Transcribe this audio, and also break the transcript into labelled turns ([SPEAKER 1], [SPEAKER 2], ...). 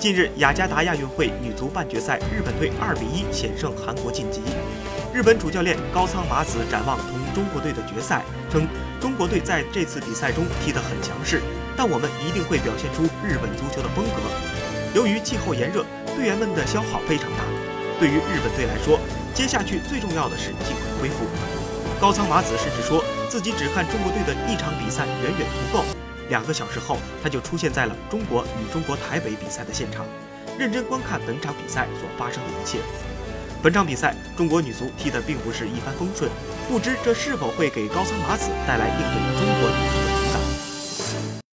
[SPEAKER 1] 近日，雅加达亚运会女足半决赛，日本队二比一险胜韩国晋级。日本主教练高仓麻子展望同中国队的决赛，称中国队在这次比赛中踢得很强势，但我们一定会表现出日本足球的风格。由于气候炎热，队员们的消耗非常大。对于日本队来说，接下去最重要的是尽快恢复。高仓麻子甚至说自己只看中国队的一场比赛远远不够。两个小时后，他就出现在了中国与中国台北比赛的现场，认真观看本场比赛所发生的一切。本场比赛，中国女足踢得并不是一帆风顺，不知这是否会给高仓麻子带来应对中国女足。